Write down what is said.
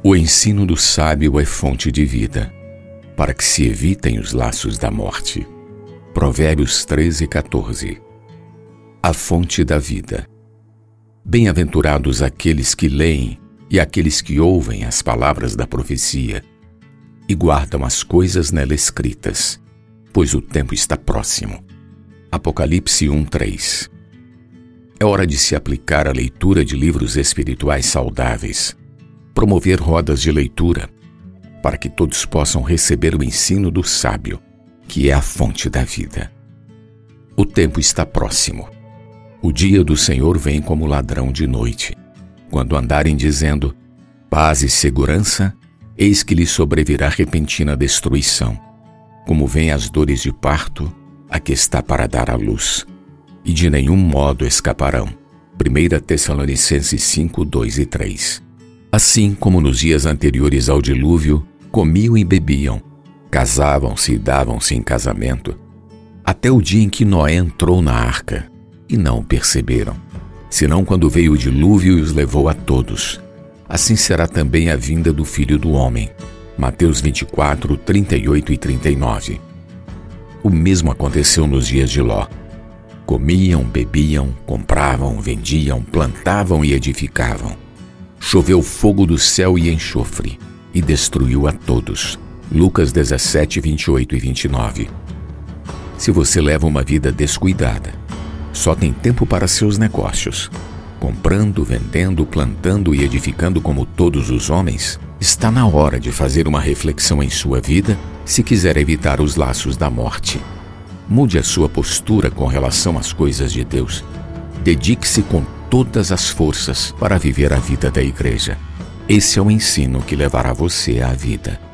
O ensino do sábio é fonte de vida, para que se evitem os laços da morte. Provérbios 13, 14. A fonte da vida. Bem-aventurados aqueles que leem e aqueles que ouvem as palavras da profecia e guardam as coisas nela escritas, pois o tempo está próximo. Apocalipse 1, 3. É hora de se aplicar a leitura de livros espirituais saudáveis promover rodas de leitura, para que todos possam receber o ensino do sábio, que é a fonte da vida. O tempo está próximo. O dia do Senhor vem como ladrão de noite. Quando andarem dizendo paz e segurança, eis que lhe sobrevirá repentina destruição, como vêm as dores de parto a que está para dar à luz, e de nenhum modo escaparão. 1 Tessalonicenses 5, 2 e 3 Assim como nos dias anteriores ao dilúvio, comiam e bebiam, casavam-se e davam-se em casamento, até o dia em que Noé entrou na arca, e não perceberam. Senão quando veio o dilúvio e os levou a todos. Assim será também a vinda do Filho do Homem. Mateus 24, 38 e 39. O mesmo aconteceu nos dias de Ló. Comiam, bebiam, compravam, vendiam, plantavam e edificavam Choveu fogo do céu e enxofre, e destruiu a todos. Lucas 17, 28 e 29. Se você leva uma vida descuidada, só tem tempo para seus negócios, comprando, vendendo, plantando e edificando como todos os homens, está na hora de fazer uma reflexão em sua vida se quiser evitar os laços da morte. Mude a sua postura com relação às coisas de Deus. Dedique-se com todas as forças para viver a vida da igreja. Esse é o ensino que levará você à vida.